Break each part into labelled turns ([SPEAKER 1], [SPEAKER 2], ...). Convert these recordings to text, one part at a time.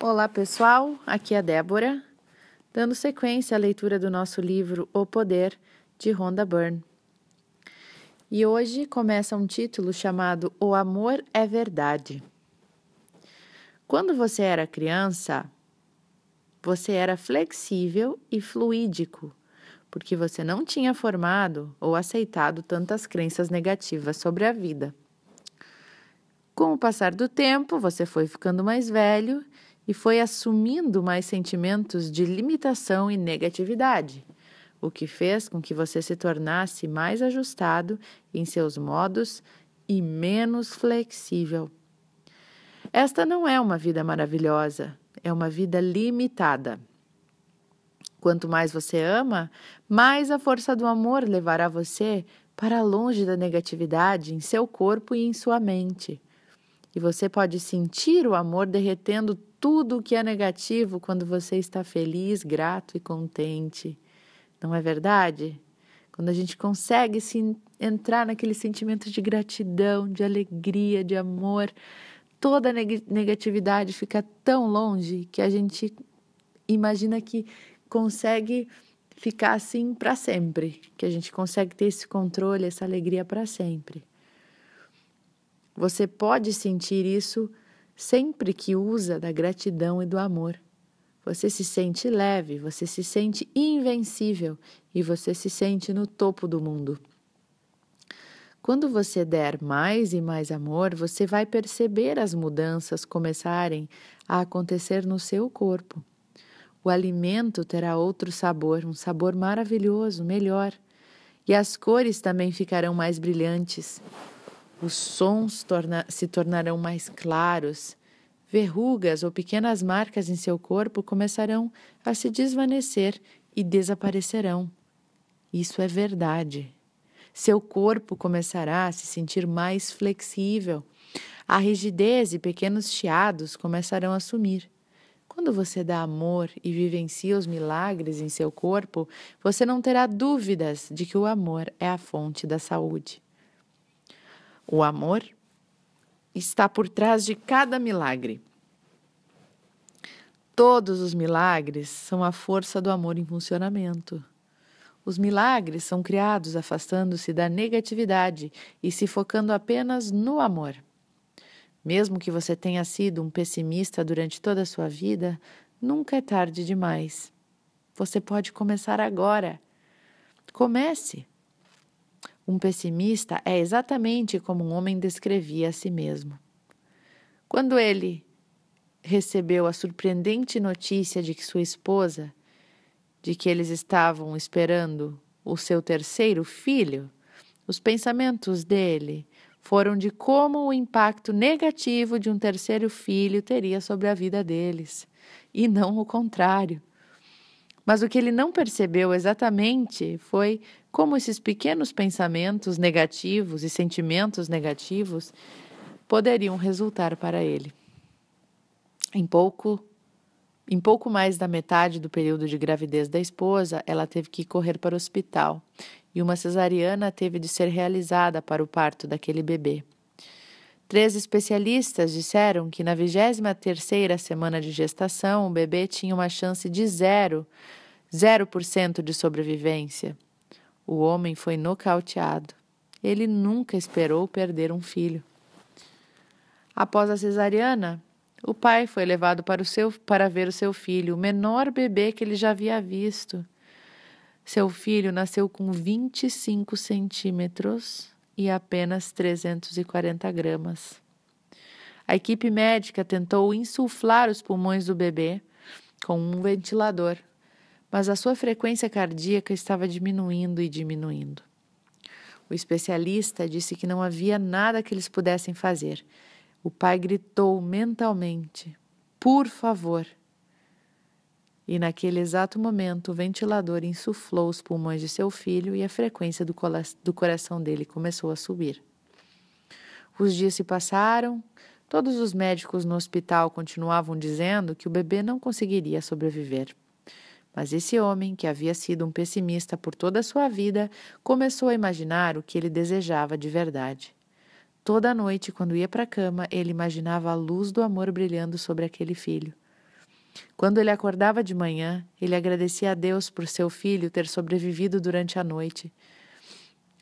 [SPEAKER 1] Olá pessoal, aqui é a Débora, dando sequência à leitura do nosso livro O Poder, de Rhonda Byrne. E hoje começa um título chamado O Amor é Verdade. Quando você era criança, você era flexível e fluídico, porque você não tinha formado ou aceitado tantas crenças negativas sobre a vida. Com o passar do tempo, você foi ficando mais velho e foi assumindo mais sentimentos de limitação e negatividade, o que fez com que você se tornasse mais ajustado em seus modos e menos flexível. Esta não é uma vida maravilhosa, é uma vida limitada. Quanto mais você ama, mais a força do amor levará você para longe da negatividade em seu corpo e em sua mente. E você pode sentir o amor derretendo tudo o que é negativo quando você está feliz, grato e contente. Não é verdade? Quando a gente consegue se entrar naquele sentimento de gratidão, de alegria, de amor, toda negatividade fica tão longe que a gente imagina que consegue ficar assim para sempre, que a gente consegue ter esse controle, essa alegria para sempre. Você pode sentir isso sempre que usa da gratidão e do amor. Você se sente leve, você se sente invencível e você se sente no topo do mundo. Quando você der mais e mais amor, você vai perceber as mudanças começarem a acontecer no seu corpo. O alimento terá outro sabor, um sabor maravilhoso, melhor. E as cores também ficarão mais brilhantes os sons torna se tornarão mais claros, verrugas ou pequenas marcas em seu corpo começarão a se desvanecer e desaparecerão. Isso é verdade. Seu corpo começará a se sentir mais flexível. A rigidez e pequenos chiados começarão a sumir. Quando você dá amor e vivencia os milagres em seu corpo, você não terá dúvidas de que o amor é a fonte da saúde. O amor está por trás de cada milagre. Todos os milagres são a força do amor em funcionamento. Os milagres são criados afastando-se da negatividade e se focando apenas no amor. Mesmo que você tenha sido um pessimista durante toda a sua vida, nunca é tarde demais. Você pode começar agora. Comece. Um pessimista é exatamente como um homem descrevia a si mesmo. Quando ele recebeu a surpreendente notícia de que sua esposa, de que eles estavam esperando o seu terceiro filho, os pensamentos dele foram de como o impacto negativo de um terceiro filho teria sobre a vida deles, e não o contrário. Mas o que ele não percebeu exatamente foi como esses pequenos pensamentos negativos e sentimentos negativos poderiam resultar para ele. Em pouco, em pouco mais da metade do período de gravidez da esposa, ela teve que correr para o hospital e uma cesariana teve de ser realizada para o parto daquele bebê. Três especialistas disseram que na 23 terceira semana de gestação o bebê tinha uma chance de zero, 0% de sobrevivência. O homem foi nocauteado. Ele nunca esperou perder um filho. Após a cesariana, o pai foi levado para, o seu, para ver o seu filho, o menor bebê que ele já havia visto. Seu filho nasceu com 25 centímetros e apenas 340 gramas. A equipe médica tentou insuflar os pulmões do bebê com um ventilador, mas a sua frequência cardíaca estava diminuindo e diminuindo. O especialista disse que não havia nada que eles pudessem fazer. O pai gritou mentalmente: Por favor! e naquele exato momento o ventilador insuflou os pulmões de seu filho e a frequência do, do coração dele começou a subir. Os dias se passaram, todos os médicos no hospital continuavam dizendo que o bebê não conseguiria sobreviver. Mas esse homem, que havia sido um pessimista por toda a sua vida, começou a imaginar o que ele desejava de verdade. Toda noite, quando ia para a cama, ele imaginava a luz do amor brilhando sobre aquele filho. Quando ele acordava de manhã, ele agradecia a Deus por seu filho ter sobrevivido durante a noite.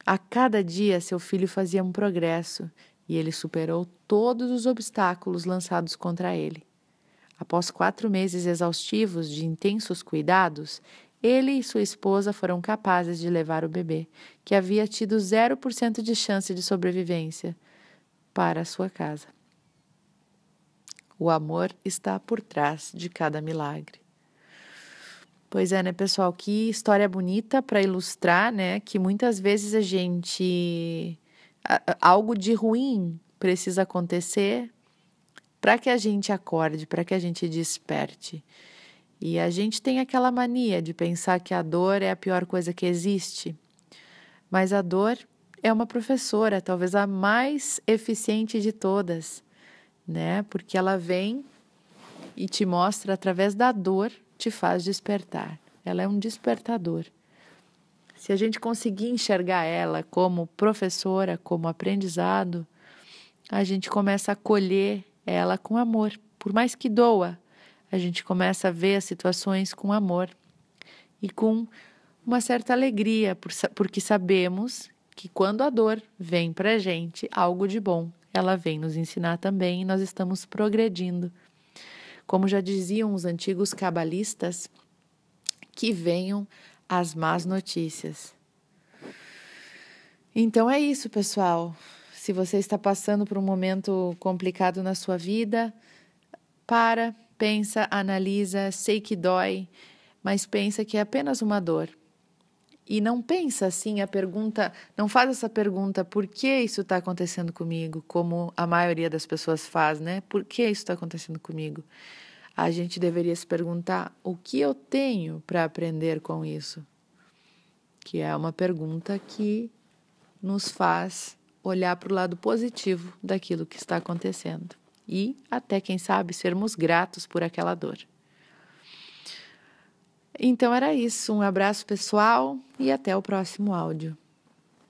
[SPEAKER 1] A cada dia, seu filho fazia um progresso e ele superou todos os obstáculos lançados contra ele. Após quatro meses exaustivos de intensos cuidados, ele e sua esposa foram capazes de levar o bebê, que havia tido 0% de chance de sobrevivência, para sua casa. O amor está por trás de cada milagre. Pois é, né, pessoal? Que história bonita para ilustrar, né? Que muitas vezes a gente. Algo de ruim precisa acontecer para que a gente acorde, para que a gente desperte. E a gente tem aquela mania de pensar que a dor é a pior coisa que existe. Mas a dor é uma professora, talvez a mais eficiente de todas, né? Porque ela vem e te mostra através da dor, te faz despertar. Ela é um despertador. Se a gente conseguir enxergar ela como professora, como aprendizado, a gente começa a acolher ela com amor, por mais que doa, a gente começa a ver as situações com amor e com uma certa alegria, porque sabemos que quando a dor vem para a gente, algo de bom, ela vem nos ensinar também e nós estamos progredindo. Como já diziam os antigos cabalistas, que venham as más notícias. Então é isso, pessoal. Se você está passando por um momento complicado na sua vida, para, pensa, analisa, sei que dói, mas pensa que é apenas uma dor. E não pensa assim a pergunta, não faz essa pergunta, por que isso está acontecendo comigo, como a maioria das pessoas faz, né? Por que isso está acontecendo comigo? A gente deveria se perguntar o que eu tenho para aprender com isso, que é uma pergunta que nos faz olhar para o lado positivo daquilo que está acontecendo e até, quem sabe, sermos gratos por aquela dor. Então era isso. Um abraço pessoal e até o próximo áudio.